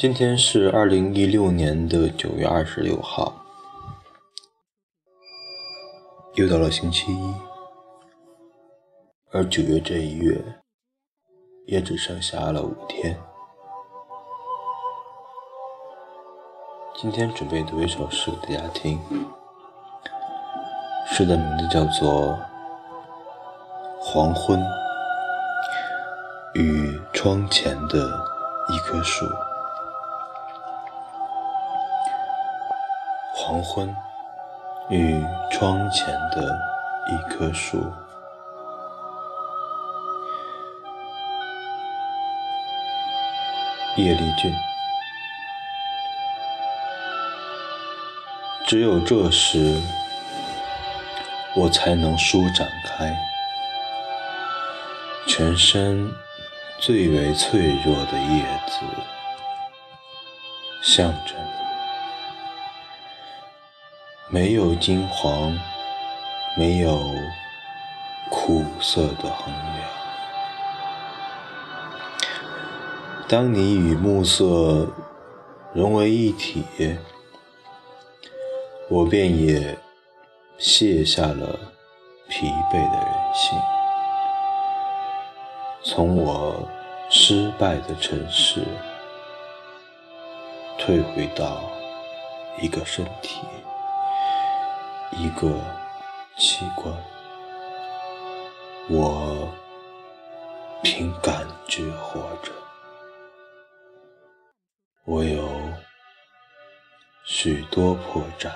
今天是二零一六年的九月二十六号，又到了星期一，而九月这一月也只剩下了五天。今天准备读一首诗给大家听，诗的名字叫做《黄昏与窗前的一棵树》。黄昏与窗前的一棵树，叶丽俊。只有这时，我才能舒展开全身最为脆弱的叶子，向着你。没有金黄，没有苦涩的衡量。当你与暮色融为一体，我便也卸下了疲惫的人性，从我失败的城市退回到一个身体。一个器官，我凭感觉活着。我有许多破绽。